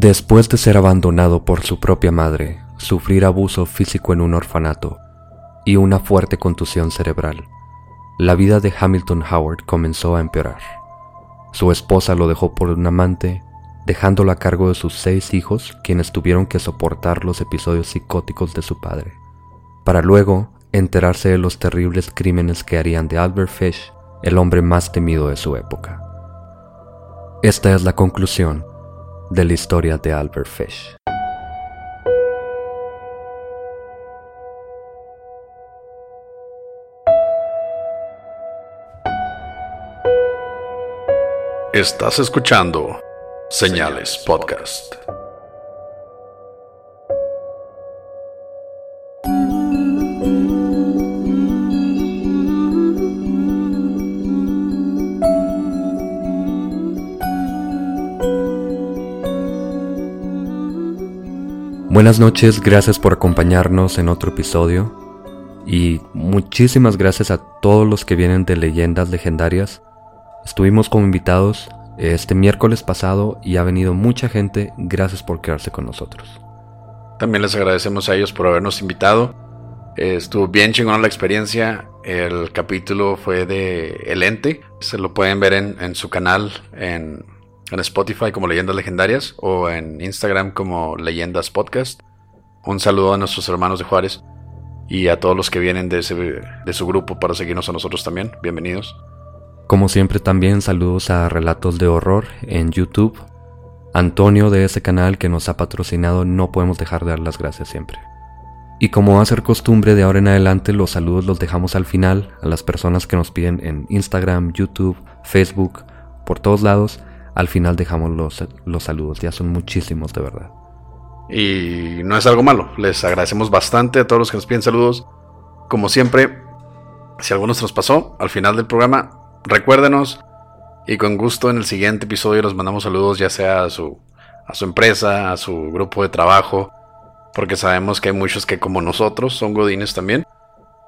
Después de ser abandonado por su propia madre, sufrir abuso físico en un orfanato y una fuerte contusión cerebral, la vida de Hamilton Howard comenzó a empeorar. Su esposa lo dejó por un amante, dejándolo a cargo de sus seis hijos, quienes tuvieron que soportar los episodios psicóticos de su padre, para luego enterarse de los terribles crímenes que harían de Albert Fish el hombre más temido de su época. Esta es la conclusión de la historia de Albert Fish. Estás escuchando Señales Podcast. Buenas noches, gracias por acompañarnos en otro episodio y muchísimas gracias a todos los que vienen de leyendas legendarias. Estuvimos como invitados este miércoles pasado y ha venido mucha gente, gracias por quedarse con nosotros. También les agradecemos a ellos por habernos invitado. Eh, estuvo bien chingona la experiencia. El capítulo fue de El Ente. Se lo pueden ver en, en su canal en, en Spotify como Leyendas Legendarias o en Instagram como Leyendas Podcast. Un saludo a nuestros hermanos de Juárez y a todos los que vienen de, ese, de su grupo para seguirnos a nosotros también. Bienvenidos. Como siempre también saludos a Relatos de Horror en YouTube. Antonio de ese canal que nos ha patrocinado, no podemos dejar de dar las gracias siempre. Y como va a ser costumbre de ahora en adelante, los saludos los dejamos al final a las personas que nos piden en Instagram, YouTube, Facebook, por todos lados. Al final dejamos los, los saludos, ya son muchísimos de verdad. Y no es algo malo, les agradecemos bastante a todos los que nos piden saludos. Como siempre, si alguno se nos pasó, al final del programa recuérdenos y con gusto en el siguiente episodio les mandamos saludos ya sea a su, a su empresa, a su grupo de trabajo, porque sabemos que hay muchos que como nosotros son godines también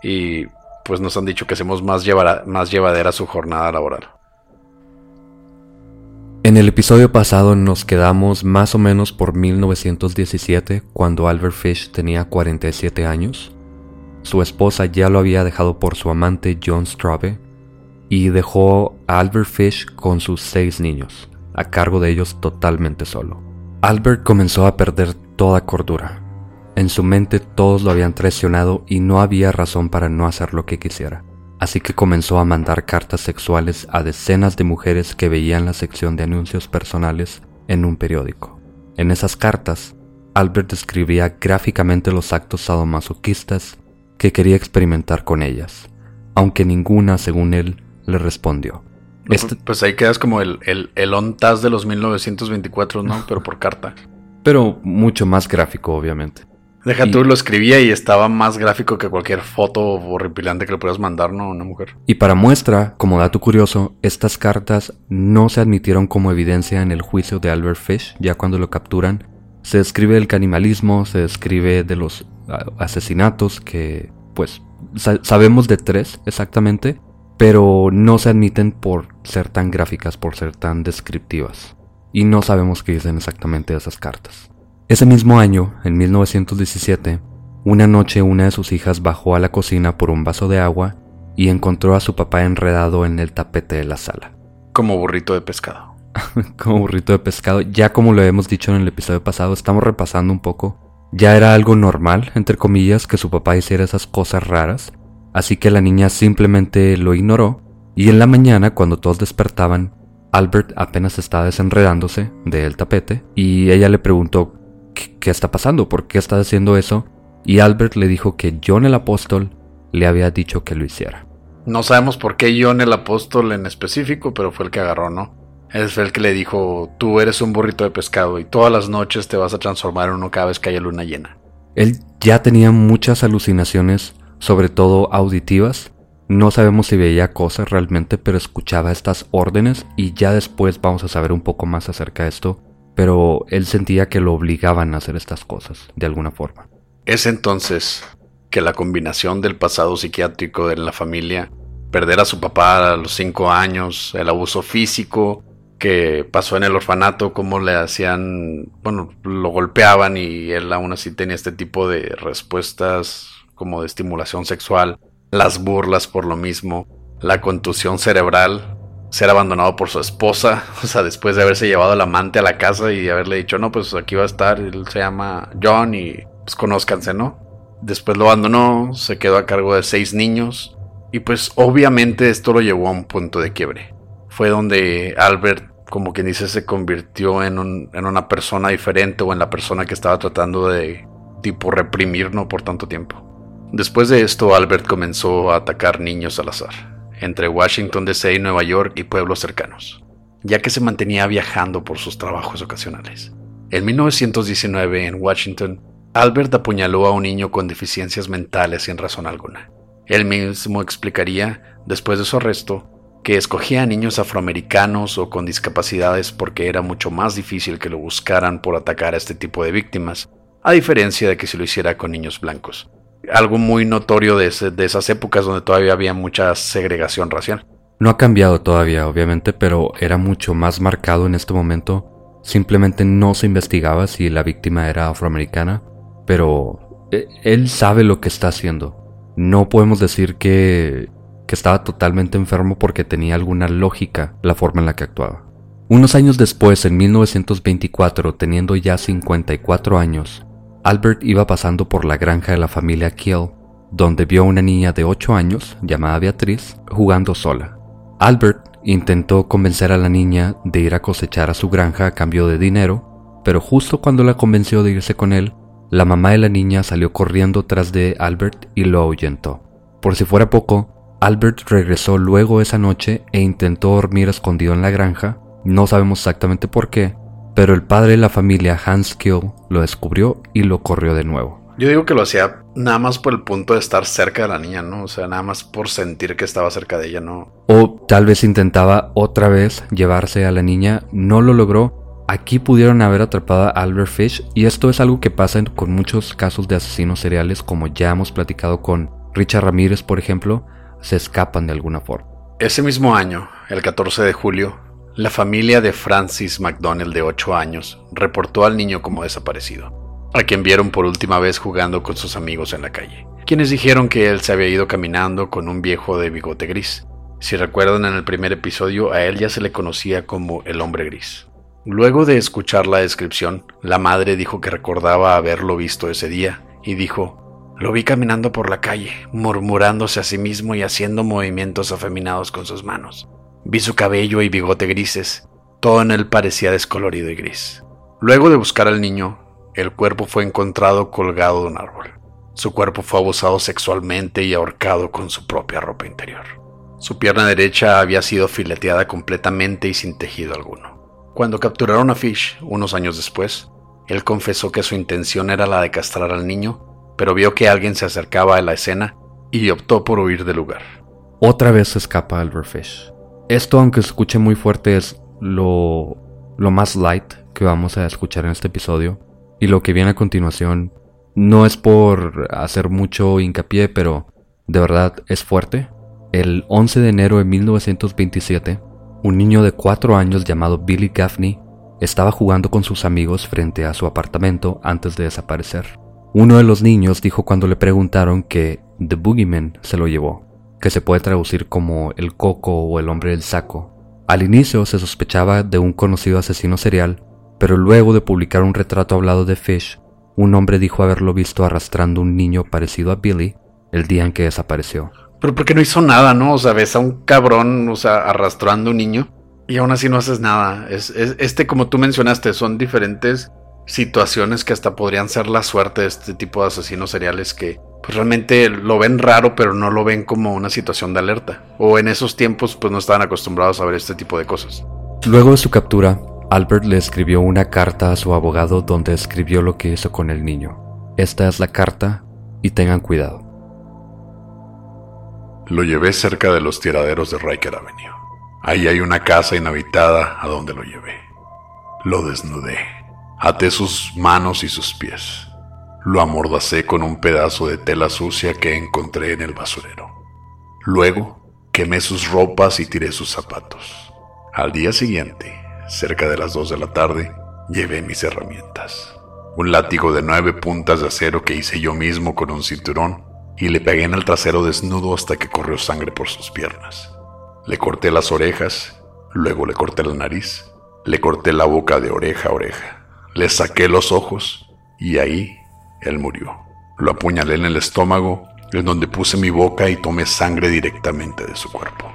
y pues nos han dicho que hacemos más, llevara, más llevadera su jornada laboral. En el episodio pasado nos quedamos más o menos por 1917 cuando Albert Fish tenía 47 años. Su esposa ya lo había dejado por su amante John Straube y dejó a Albert Fish con sus seis niños, a cargo de ellos totalmente solo. Albert comenzó a perder toda cordura. En su mente todos lo habían traicionado y no había razón para no hacer lo que quisiera. Así que comenzó a mandar cartas sexuales a decenas de mujeres que veían la sección de anuncios personales en un periódico. En esas cartas, Albert describía gráficamente los actos sadomasoquistas que quería experimentar con ellas, aunque ninguna, según él, le respondió. Este... Pues ahí quedas como el, el, el ONTAS de los 1924, ¿no? Pero por carta. Pero mucho más gráfico, obviamente. Deja y... tú, lo escribía y estaba más gráfico que cualquier foto horripilante que le puedas mandar, ¿no? A una mujer. Y para muestra, como dato curioso, estas cartas no se admitieron como evidencia en el juicio de Albert Fish, ya cuando lo capturan. Se describe el canibalismo, se describe de los asesinatos que, pues, sa sabemos de tres exactamente, pero no se admiten por ser tan gráficas, por ser tan descriptivas. Y no sabemos qué dicen exactamente esas cartas. Ese mismo año, en 1917, una noche una de sus hijas bajó a la cocina por un vaso de agua y encontró a su papá enredado en el tapete de la sala. Como burrito de pescado. como burrito de pescado. Ya como lo hemos dicho en el episodio pasado, estamos repasando un poco. Ya era algo normal, entre comillas, que su papá hiciera esas cosas raras. así que la niña simplemente lo ignoró y en la mañana cuando todos despertaban, Albert apenas estaba desenredándose del tapete y ella le preguntó ¿qué, está pasando? ¿Por qué está haciendo eso? Y Albert le dijo que John el apóstol le había dicho que lo hiciera. No sabemos por qué John el apóstol en específico, pero fue el que agarró, ¿no? Es el que le dijo, tú eres un burrito de pescado y todas las noches te vas a transformar en uno cada vez que haya luna llena. Él ya tenía muchas alucinaciones, sobre todo auditivas. No sabemos si veía cosas realmente, pero escuchaba estas órdenes y ya después vamos a saber un poco más acerca de esto. Pero él sentía que lo obligaban a hacer estas cosas, de alguna forma. Es entonces que la combinación del pasado psiquiátrico de la familia, perder a su papá a los cinco años, el abuso físico, que pasó en el orfanato, cómo le hacían, bueno, lo golpeaban y él aún así tenía este tipo de respuestas como de estimulación sexual, las burlas por lo mismo, la contusión cerebral, ser abandonado por su esposa, o sea, después de haberse llevado al amante a la casa y haberle dicho, no, pues aquí va a estar, él se llama John y pues conózcanse, ¿no? Después lo abandonó, se quedó a cargo de seis niños y pues obviamente esto lo llevó a un punto de quiebre. Fue donde Albert como quien dice, se convirtió en, una persona diferente o en la persona que estaba tratando de, tipo, reprimir, ¿no? Por tanto tiempo. Después de esto, Albert comenzó a atacar niños al azar, entre Washington DC y Nueva York y pueblos cercanos, ya que se mantenía viajando por sus trabajos ocasionales. En 1919, en Washington, Albert apuñaló a un niño con deficiencias mentales sin razón alguna. Él mismo explicaría, después de su arresto, que escogía a niños afroamericanos o con discapacidades porque era mucho más difícil que lo buscaran por atacar a este tipo de víctimas, a diferencia de que si lo hiciera con niños blancos. Algo muy notorio de, esas épocas donde todavía había mucha segregación racial. No ha cambiado todavía, obviamente, pero era mucho más marcado en este momento. Simplemente no se investigaba si la víctima era afroamericana, pero eh, él sabe lo que está haciendo. No podemos decir que que estaba totalmente enfermo porque tenía alguna lógica la forma en la que actuaba. Unos años después, en 1924, teniendo ya 54 años, Albert iba pasando por la granja de la familia Kiel, donde vio a una niña de 8 años, llamada Beatriz, jugando sola. Albert intentó convencer a la niña de ir a cosechar a su granja a cambio de dinero, pero justo cuando la convenció de irse con él, la mamá de la niña salió corriendo tras de Albert y lo ahuyentó. Por si fuera poco, Albert regresó luego esa noche e intentó dormir escondido en la granja, no sabemos exactamente por qué, pero el padre de la familia Hans Kill lo descubrió y lo corrió de nuevo. Yo digo que lo hacía nada más por el punto de estar cerca de la niña, ¿no? O sea, nada más por sentir que estaba cerca de ella, ¿no? O tal vez intentaba otra vez llevarse a la niña, no lo logró. Aquí pudieron haber atrapado a Albert Fish y esto es algo que pasa con muchos casos de asesinos seriales como ya hemos platicado con Richard Ramírez, por ejemplo, se escapan de alguna forma. Ese mismo año, el 14 de julio, la familia de Francis McDonnell de 8 años reportó al niño como desaparecido, a quien vieron por última vez jugando con sus amigos en la calle, quienes dijeron que él se había ido caminando con un viejo de bigote gris. Si recuerdan en el primer episodio, a él ya se le conocía como el hombre gris. Luego de escuchar la descripción, la madre dijo que recordaba haberlo visto ese día y dijo, lo vi caminando por la calle, murmurándose a sí mismo y haciendo movimientos afeminados con sus manos. Vi su cabello y bigote grises, todo en él parecía descolorido y gris. Luego de buscar al niño, el cuerpo fue encontrado colgado de un árbol. Su cuerpo fue abusado sexualmente y ahorcado con su propia ropa interior. Su pierna derecha había sido fileteada completamente y sin tejido alguno. Cuando capturaron a Fish, unos años después, él confesó que su intención era la de castrar al niño pero vio que alguien se acercaba a la escena y optó por huir del lugar. Otra vez escapa Albert Fish. Esto, aunque se escuche muy fuerte, es lo, lo más light que vamos a escuchar en este episodio. Y lo que viene a continuación no es por hacer mucho hincapié, pero de verdad es fuerte. El 11 de enero de 1927, un niño de 4 años llamado Billy Gaffney estaba jugando con sus amigos frente a su apartamento antes de desaparecer. Uno de los niños dijo cuando le preguntaron que The Boogeyman se lo llevó, que se puede traducir como el coco o el hombre del saco. Al inicio se sospechaba de un conocido asesino serial, pero luego de publicar un retrato hablado de Fish, un hombre dijo haberlo visto arrastrando un niño parecido a Billy el día en que desapareció. Pero porque no hizo nada, ¿no? O sea, ves a un cabrón, o sea, arrastrando un niño y aún así no haces nada. Es, este, como tú mencionaste, son diferentes situaciones que hasta podrían ser la suerte de este tipo de asesinos seriales que pues realmente lo ven raro, pero no lo ven como una situación de alerta. O en esos tiempos pues no estaban acostumbrados a ver este tipo de cosas. Luego de su captura, Albert le escribió una carta a su abogado donde escribió lo que hizo con el niño. Esta es la carta y tengan cuidado. Lo llevé cerca de los tiraderos de Riker Avenue. Ahí hay una casa inhabitada a donde lo llevé. Lo desnudé. Até sus manos y sus pies. Lo amordacé con un pedazo de tela sucia que encontré en el basurero. Luego quemé sus ropas y tiré sus zapatos. Al día siguiente, cerca de las dos de la tarde, llevé mis herramientas. Un látigo de nueve puntas de acero que hice yo mismo con un cinturón y le pegué en el trasero desnudo hasta que corrió sangre por sus piernas. Le corté las orejas, luego le corté la nariz, le corté la boca de oreja a oreja, le saqué los ojos y ahí él murió. Lo apuñalé en el estómago, en donde puse mi boca y tomé sangre directamente de su cuerpo.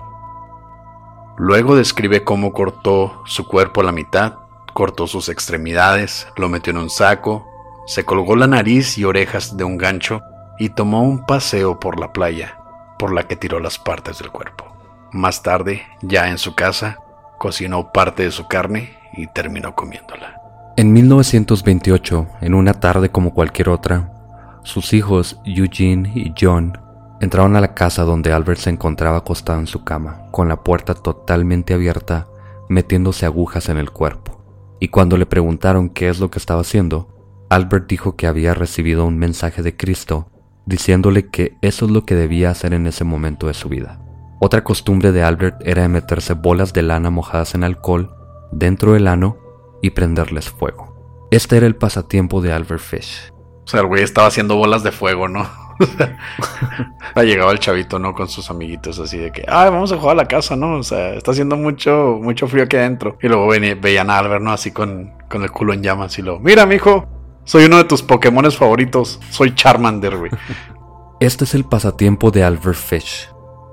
Luego describe cómo cortó su cuerpo a la mitad, cortó sus extremidades, lo metió en un saco, se colgó la nariz y orejas de un gancho y tomó un paseo por la playa, por la que tiró las partes del cuerpo. Más tarde, ya en su casa, cocinó parte de su carne y terminó comiéndola. En 1928, en una tarde como cualquier otra, sus hijos Eugene y John entraron a la casa donde Albert se encontraba acostado en su cama, con la puerta totalmente abierta, metiéndose agujas en el cuerpo. Y cuando le preguntaron qué es lo que estaba haciendo, Albert dijo que había recibido un mensaje de Cristo diciéndole que eso es lo que debía hacer en ese momento de su vida. Otra costumbre de Albert era meterse bolas de lana mojadas en alcohol dentro del ano y prenderles fuego. Este era el pasatiempo de Albert Fish. O sea, el güey estaba haciendo bolas de fuego, ¿no? ha llegado el chavito, ¿no? Con sus amiguitos así de que, ay, vamos a jugar a la casa, ¿no? O sea, está haciendo mucho, mucho frío aquí adentro. Y luego veían a Albert, ¿no? Así con, con el culo en llamas y lo, mira, mijo, soy uno de tus Pokémones favoritos. Soy Charmander, güey. Este es el pasatiempo de Albert Fish.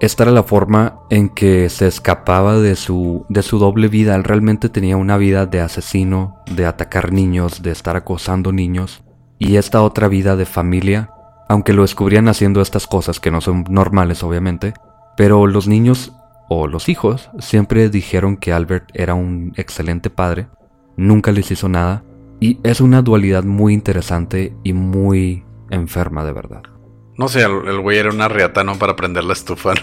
Esta era la forma en que se escapaba de su, de su doble vida. Él realmente tenía una vida de asesino, de atacar niños, de estar acosando niños. Y esta otra vida de familia, aunque lo descubrían haciendo estas cosas que no son normales obviamente, pero los niños o los hijos siempre dijeron que Albert era un excelente padre, nunca les hizo nada, y es una dualidad muy interesante y muy enferma de verdad. No sé, el, güey era una riata, ¿no? Para prender la estufa.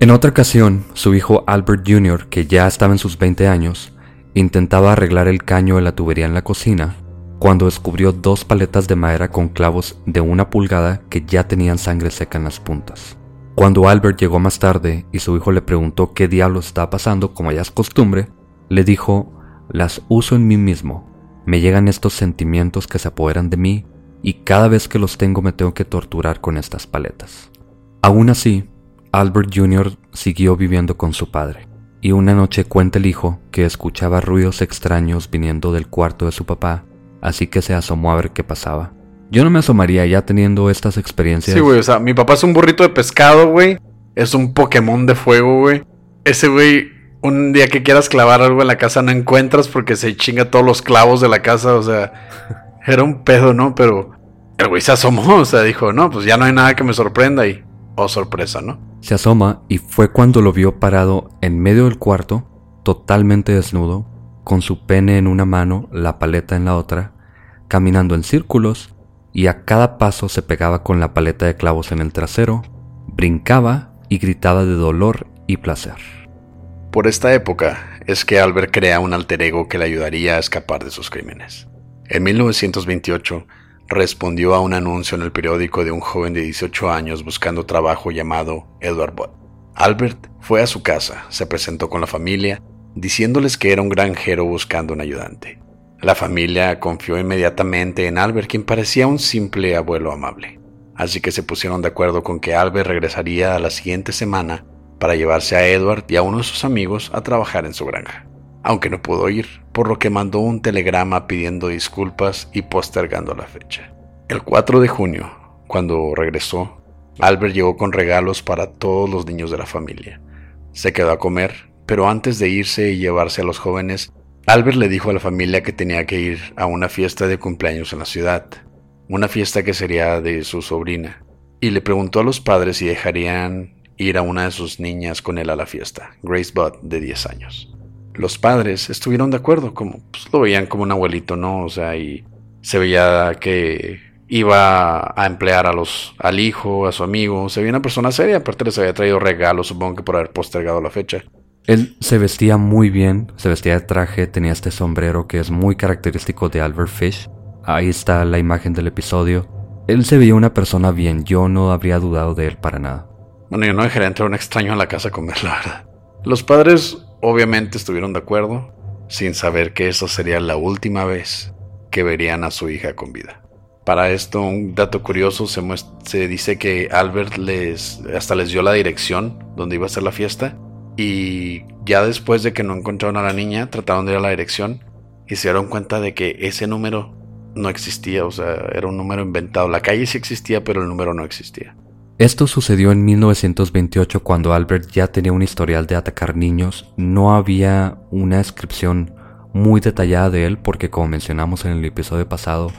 En otra ocasión, su hijo Albert Jr., que ya estaba en sus 20 años, intentaba arreglar el caño de la tubería en la cocina cuando descubrió dos paletas de madera con clavos de una pulgada que ya tenían sangre seca en las puntas. Cuando Albert llegó más tarde y su hijo le preguntó qué diablos estaba pasando, como ya es costumbre, le dijo, las uso en mí mismo. Me llegan estos sentimientos que se apoderan de mí y cada vez que los tengo me tengo que torturar con estas paletas. Aún así, Albert Jr. siguió viviendo con su padre, y una noche cuenta el hijo que escuchaba ruidos extraños viniendo del cuarto de su papá, así que se asomó a ver qué pasaba. Yo no me asomaría ya teniendo estas experiencias. Sí, güey, o sea, mi papá es un burrito de pescado, güey. Es un Pokémon de fuego, güey. Ese güey, un día que quieras clavar algo en la casa no encuentras porque se chinga todos los clavos de la casa, o sea, era un pedo, ¿no? Pero el güey se asomó, o sea, dijo, no, pues ya no hay nada que me sorprenda y, oh sorpresa, ¿no? Se asoma y fue cuando lo vio parado en medio del cuarto, totalmente desnudo, con su pene en una mano, la paleta en la otra, caminando en círculos y a cada paso se pegaba con la paleta de clavos en el trasero, brincaba y gritaba de dolor y placer. Por esta época es que Albert crea un alter ego que le ayudaría a escapar de sus crímenes. En 1928 respondió a un anuncio en el periódico de un joven de 18 años buscando trabajo llamado Edward Bott. Albert fue a su casa, se presentó con la familia, diciéndoles que era un granjero buscando un ayudante. La familia confió inmediatamente en Albert, quien parecía un simple abuelo amable. Así que se pusieron de acuerdo con que Albert regresaría a la siguiente semana para llevarse a Edward y a uno de sus amigos a trabajar en su granja aunque no pudo ir, por lo que mandó un telegrama pidiendo disculpas y postergando la fecha. El 4 de junio, cuando regresó, Albert llegó con regalos para todos los niños de la familia. Se quedó a comer, pero antes de irse y llevarse a los jóvenes, Albert le dijo a la familia que tenía que ir a una fiesta de cumpleaños en la ciudad, una fiesta que sería de su sobrina, y le preguntó a los padres si dejarían ir a una de sus niñas con él a la fiesta, Grace Budd, de 10 años. Los padres estuvieron de acuerdo, como pues, lo veían como un abuelito, ¿no? O sea, y se veía que iba a emplear a los, al hijo, a su amigo, se veía una persona seria, aparte les había traído regalos, supongo que por haber postergado la fecha. Él se vestía muy bien, se vestía de traje, tenía este sombrero que es muy característico de Albert Fish. Ahí está la imagen del episodio. Él se veía una persona bien, yo no habría dudado de él para nada. Bueno, yo no dejaría entrar un extraño a la casa a comer, la verdad. Los padres obviamente estuvieron de acuerdo, sin saber que esa sería la última vez que verían a su hija con vida. Para esto, un dato curioso, se, dice que Albert les, hasta les dio la dirección donde iba a ser la fiesta y ya después de que no encontraron a la niña, trataron de ir a la dirección y se dieron cuenta de que ese número no existía, o sea, era un número inventado. La calle sí existía, pero el número no existía. Esto sucedió en 1928 cuando Albert ya tenía un historial de atacar niños. No había una descripción muy detallada de él porque como mencionamos en el episodio pasado,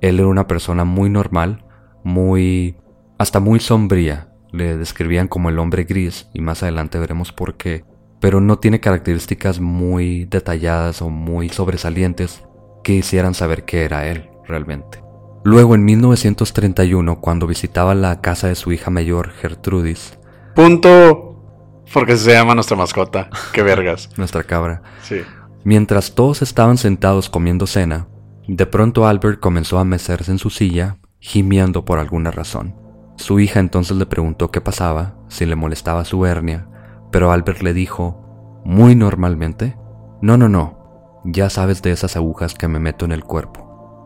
él era una persona muy normal, muy... hasta muy sombría. Le describían como el hombre gris y más adelante veremos por qué. Pero no tiene características muy detalladas o muy sobresalientes que hicieran saber que era él realmente. Luego en 1931, cuando visitaba la casa de su hija mayor, Gertrudis. Punto. Porque se llama nuestra mascota. Qué vergas. nuestra cabra. Sí. Mientras todos estaban sentados comiendo cena, de pronto Albert comenzó a mecerse en su silla, gimiendo por alguna razón. Su hija entonces le preguntó qué pasaba, si le molestaba su hernia, pero Albert le dijo, muy normalmente, no, no, no, ya sabes de esas agujas que me meto en el cuerpo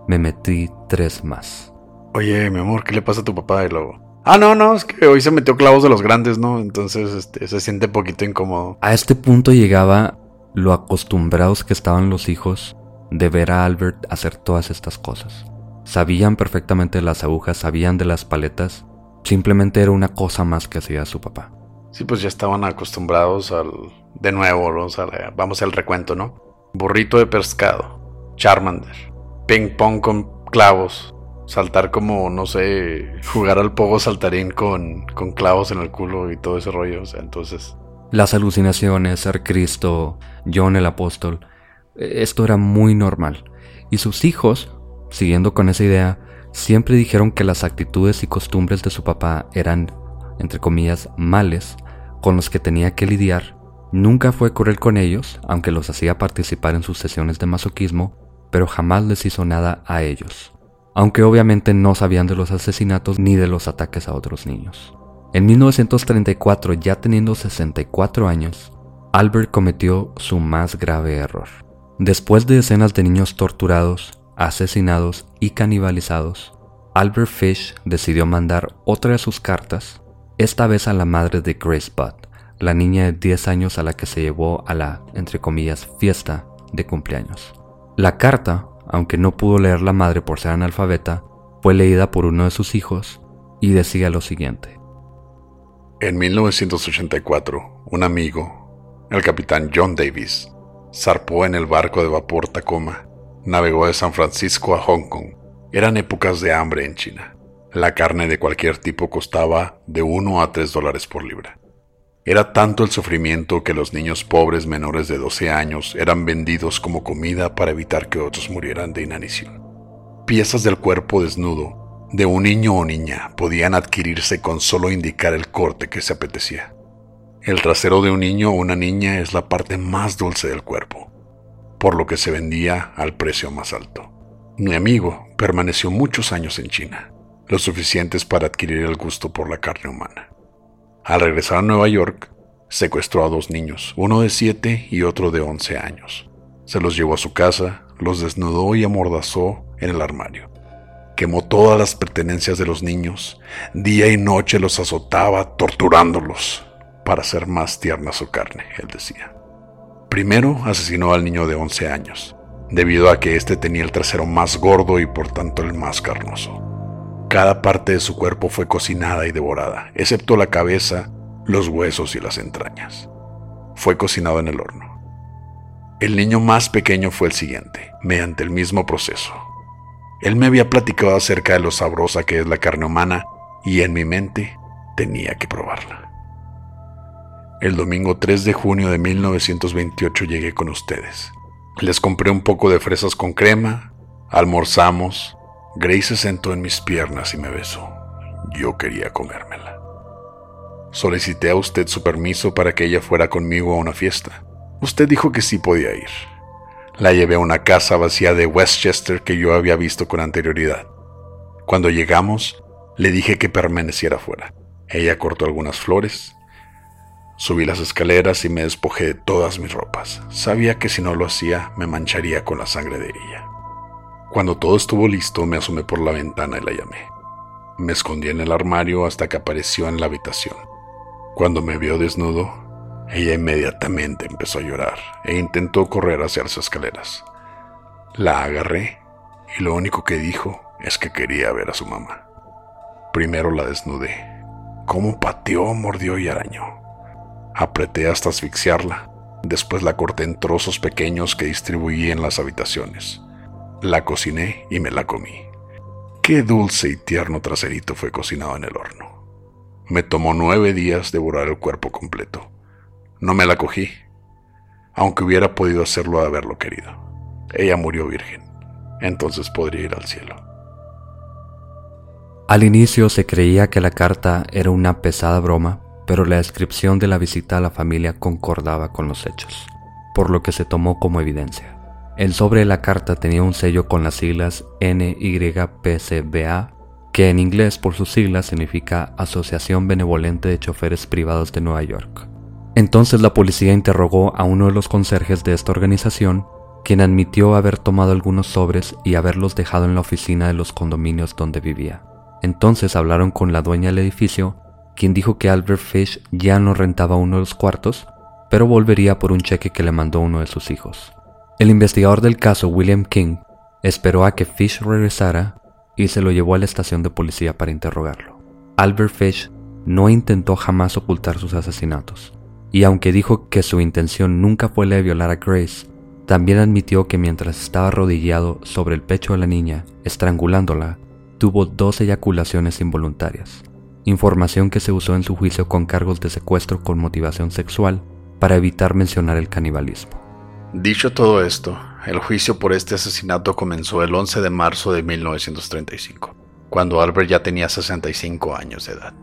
me metí tres más. Oye, mi amor, ¿qué le pasa a tu papá? Y luego, ah, no, no, es que hoy se metió clavos de los grandes, ¿no? Entonces este, se siente un poquito incómodo. A este punto llegaba lo acostumbrados que estaban los hijos de ver a Albert hacer todas estas cosas. Sabían perfectamente de las agujas, sabían de las paletas, simplemente era una cosa más que hacía su papá. Sí, pues ya estaban acostumbrados al... De nuevo, vamos al recuento, ¿no? Burrito de pescado, Charmander, ping pong con clavos. Saltar como, no sé, jugar al pogo saltarín con, con clavos en el culo y todo ese rollo. O sea, entonces. Las alucinaciones, ser Cristo, John el apóstol, esto era muy normal. Y sus hijos, siguiendo con esa idea, siempre dijeron que las actitudes y costumbres de su papá eran, entre comillas, males, con los que tenía que lidiar. Nunca fue cruel con ellos, aunque los hacía participar en sus sesiones de masoquismo, pero jamás les hizo nada a ellos, aunque obviamente no sabían de los asesinatos ni de los ataques a otros niños. En 1934, ya teniendo 64 años, Albert cometió su más grave error. Después de decenas de niños torturados, asesinados y canibalizados, Albert Fish decidió mandar otra de sus cartas, esta vez a la madre de Grace Budd, la niña de 10 años a la que se llevó a la, entre comillas, fiesta de cumpleaños. La carta, aunque no pudo leer la madre por ser analfabeta, fue leída por uno de sus hijos y decía lo siguiente. En 1984, un amigo, el capitán John Davis, zarpó en el barco de vapor Tacoma, navegó de San Francisco a Hong Kong. Eran épocas de hambre en China. La carne de cualquier tipo costaba de 1 a 3 dólares por libra. Era tanto el sufrimiento que los niños pobres menores de 12 años eran vendidos como comida para evitar que otros murieran de inanición. Piezas del cuerpo desnudo de un niño o niña podían adquirirse con solo indicar el corte que se apetecía. El trasero de un niño o una niña es la parte más dulce del cuerpo, por lo que se vendía al precio más alto. Mi amigo permaneció muchos años en China, lo suficientes para adquirir el gusto por la carne humana. Al regresar a Nueva York, secuestró a dos niños, uno de 7 y otro de 11 años. Se los llevó a su casa, los desnudó y amordazó en el armario. Quemó todas las pertenencias de los niños, día y noche los azotaba, torturándolos, para hacer más tierna su carne, él decía. Primero asesinó al niño de 11 años, debido a que éste tenía el trasero más gordo y por tanto el más carnoso. Cada parte de su cuerpo fue cocinada y devorada, excepto la cabeza, los huesos y las entrañas. Fue cocinado en el horno. El niño más pequeño fue el siguiente, mediante el mismo proceso. Él me había platicado acerca de lo sabrosa que es la carne humana y en mi mente tenía que probarla. El domingo 3 de junio de 1928 llegué con ustedes. Les compré un poco de fresas con crema, almorzamos, Grace se sentó en mis piernas y me besó. Yo quería comérmela. Solicité a usted su permiso para que ella fuera conmigo a una fiesta. Usted dijo que sí podía ir. La llevé a una casa vacía de Westchester que yo había visto con anterioridad. Cuando llegamos, le dije que permaneciera fuera. Ella cortó algunas flores. Subí las escaleras y me despojé de todas mis ropas. Sabía que si no lo hacía, me mancharía con la sangre de ella. Cuando todo estuvo listo, me asomé por la ventana y la llamé. Me escondí en el armario hasta que apareció en la habitación. Cuando me vio desnudo, ella inmediatamente empezó a llorar e intentó correr hacia las escaleras. La agarré y lo único que dijo es que quería ver a su mamá. Primero la desnudé. Cómo pateó, mordió y arañó. Apreté hasta asfixiarla. Después la corté en trozos pequeños que distribuí en las habitaciones. La cociné y me la comí. Qué dulce y tierno traserito fue cocinado en el horno. Me tomó nueve días devorar el cuerpo completo. No me la cogí, aunque hubiera podido hacerlo de haberlo querido. Ella murió virgen, entonces podría ir al cielo. Al inicio se creía que la carta era una pesada broma, pero la descripción de la visita a la familia concordaba con los hechos, por lo que se tomó como evidencia. El sobre de la carta tenía un sello con las siglas NYPCBA, que en inglés por sus siglas significa Asociación Benevolente de Choferes Privados de Nueva York. Entonces la policía interrogó a uno de los conserjes de esta organización, quien admitió haber tomado algunos sobres y haberlos dejado en la oficina de los condominios donde vivía. Entonces hablaron con la dueña del edificio, quien dijo que Albert Fish ya no rentaba uno de los cuartos, pero volvería por un cheque que le mandó uno de sus hijos. El investigador del caso, William King, esperó a que Fish regresara y se lo llevó a la estación de policía para interrogarlo. Albert Fish no intentó jamás ocultar sus asesinatos y aunque dijo que su intención nunca fue la de violar a Grace, también admitió que mientras estaba arrodillado sobre el pecho de la niña, estrangulándola, tuvo dos eyaculaciones involuntarias, información que se usó en su juicio con cargos de secuestro con motivación sexual para evitar mencionar el canibalismo. Dicho todo esto, el juicio por este asesinato comenzó el 11 de marzo de 1935, cuando Albert ya tenía 65 años de edad.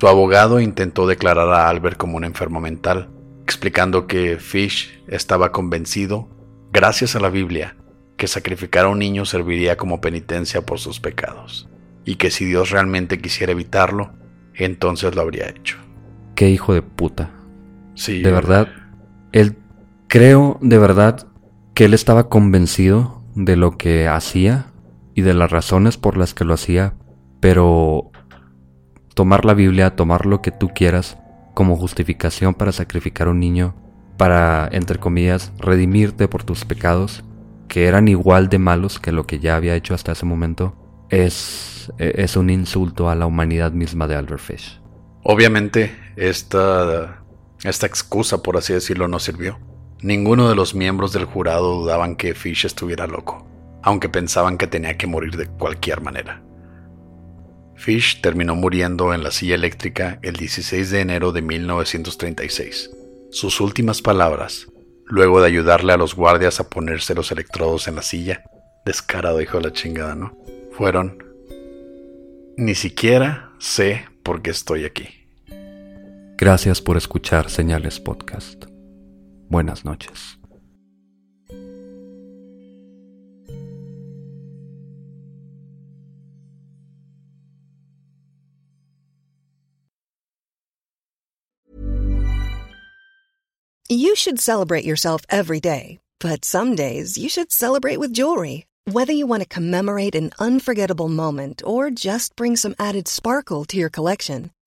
Su abogado intentó declarar a Albert como un enfermo mental, explicando que Fish estaba convencido, gracias a la Biblia, que sacrificar a un niño serviría como penitencia por sus pecados, y que si Dios realmente quisiera evitarlo, entonces lo habría hecho. Qué hijo de puta. Sí. De verdad, él creo de verdad que él estaba convencido de lo que hacía y de las razones por las que lo hacía, pero tomar la Biblia, tomar lo que tú quieras como justificación para sacrificar a un niño, para, entre comillas, redimirte por tus pecados, que eran igual de malos que lo que ya había hecho hasta ese momento, es, es un insulto a la humanidad misma de Albert Fish. Obviamente, esta, esta excusa, por así decirlo, no sirvió. Ninguno de los miembros del jurado dudaban que Fish estuviera loco, aunque pensaban que tenía que morir de cualquier manera. Fish terminó muriendo en la silla eléctrica el 16 de enero de 1936. Sus últimas palabras, luego de ayudarle a los guardias a ponerse los electrodos en la silla, descarado hijo de la chingada, ¿no? Fueron, ni siquiera sé por qué estoy aquí. Gracias por escuchar Señales Podcast. Buenas noches. You should celebrate yourself every day, but some days you should celebrate with jewelry. Whether you want to commemorate an unforgettable moment or just bring some added sparkle to your collection,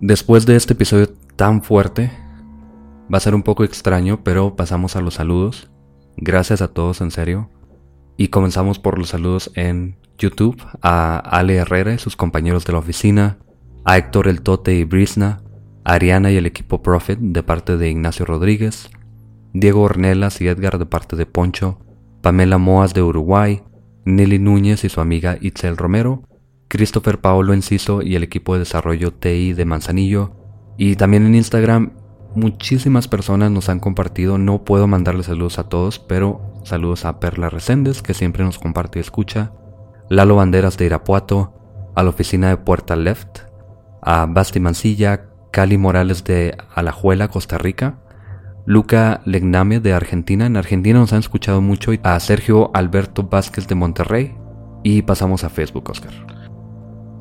Después de este episodio tan fuerte, va a ser un poco extraño, pero pasamos a los saludos. Gracias a todos, en serio. Y comenzamos por los saludos en YouTube a Ale Herrera y sus compañeros de la oficina, a Héctor El Tote y Brisna, a Ariana y el equipo Profit de parte de Ignacio Rodríguez, Diego Ornelas y Edgar de parte de Poncho, Pamela Moas de Uruguay, Nelly Núñez y su amiga Itzel Romero, Christopher Paolo Enciso y el equipo de desarrollo TI de Manzanillo, y también en Instagram muchísimas personas nos han compartido, no puedo mandarles saludos a todos, pero saludos a Perla Reséndez que siempre nos comparte y escucha, Lalo Banderas de Irapuato, a la oficina de Puerta Left, a Basti Mancilla, Cali Morales de Alajuela, Costa Rica, Luca Legname de Argentina, en Argentina nos han escuchado mucho, a Sergio Alberto Vázquez de Monterrey, y pasamos a Facebook, Oscar.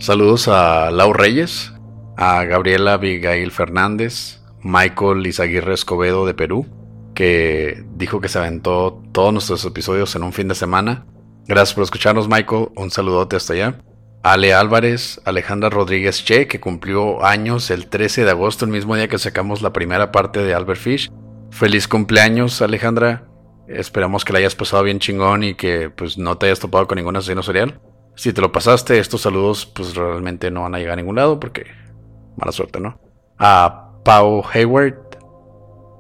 Saludos a Lau Reyes, a Gabriela Abigail Fernández, Michael Izaguirre Escobedo de Perú, que dijo que se aventó todos nuestros episodios en un fin de semana. Gracias por escucharnos, Michael. Un saludote hasta allá. Ale Álvarez, Alejandra Rodríguez Che, que cumplió años el 13 de agosto, el mismo día que sacamos la primera parte de Albert Fish. Feliz cumpleaños, Alejandra. Esperamos que la hayas pasado bien chingón y que pues no te hayas topado con ningún asesino serial. Si te lo pasaste, estos saludos pues realmente no van a llegar a ningún lado porque mala suerte, ¿no? A Pau Hayward,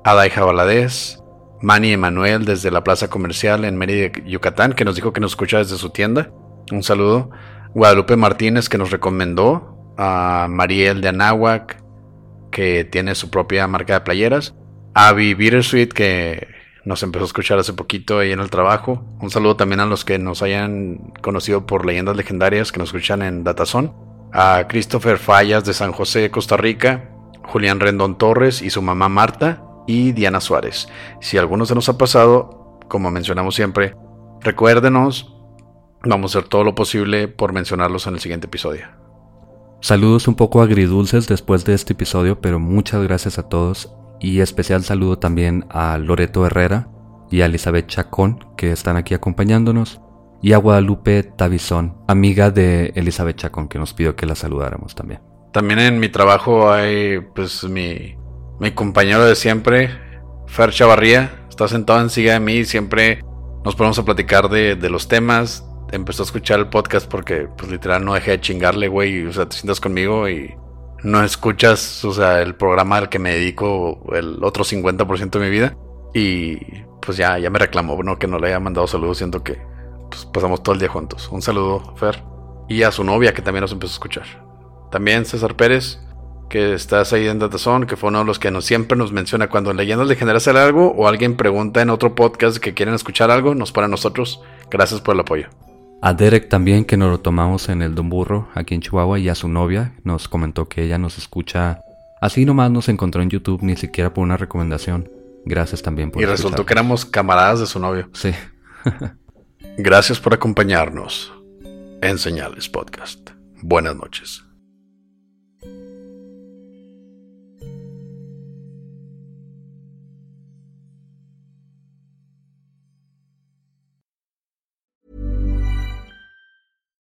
Daija Valadez, Manny Emanuel desde la plaza comercial en Mérida, Yucatán, que nos dijo que nos escucha desde su tienda. Un saludo. Guadalupe Martínez, que nos recomendó. A Mariel de Anáhuac, que tiene su propia marca de playeras. A Avi Bittersweet, que nos empezó a escuchar hace poquito ahí en el trabajo. Un saludo también a los que nos hayan conocido por leyendas legendarias que nos escuchan en Datazón. A Christopher Fallas de San José, Costa Rica. Julián Rendón Torres y su mamá Marta. Y Diana Suárez. Si alguno se nos ha pasado, como mencionamos siempre, recuérdenos. Vamos a hacer todo lo posible por mencionarlos en el siguiente episodio. Saludos un poco agridulces después de este episodio, pero muchas gracias a todos y especial saludo también a Loreto Herrera y a Elizabeth Chacón que están aquí acompañándonos y a Guadalupe Tabizón, amiga de Elizabeth Chacón que nos pidió que la saludáramos también. También en mi trabajo hay pues mi, mi compañero de siempre, Fer Chavarría, está sentado en silla de mí y siempre nos ponemos a platicar de, de los temas. Empezó a escuchar el podcast porque pues literal no dejé de chingarle, güey, o sea, te sientas conmigo y no escuchas, o sea, el programa al que me dedico el otro 50% de mi vida. Y pues ya, ya me reclamó, ¿no? Que no le haya mandado saludos, siento que pues, pasamos todo el día juntos. Un saludo, Fer. Y a su novia, que también nos empezó a escuchar. También César Pérez, que estás ahí en Datazón, que fue uno de los que nos, siempre nos menciona cuando en Leyendas Legendarias hacer algo o alguien pregunta en otro podcast que quieren escuchar algo, nos para nosotros. Gracias por el apoyo. A Derek también, que nos lo tomamos en el Don Burro, aquí en Chihuahua, y a su novia nos comentó que ella nos escucha. Así nomás nos encontró en YouTube, ni siquiera por una recomendación. Gracias también por Y resultó que éramos camaradas de su novio. Sí. Gracias por acompañarnos en Señales Podcast. Buenas noches.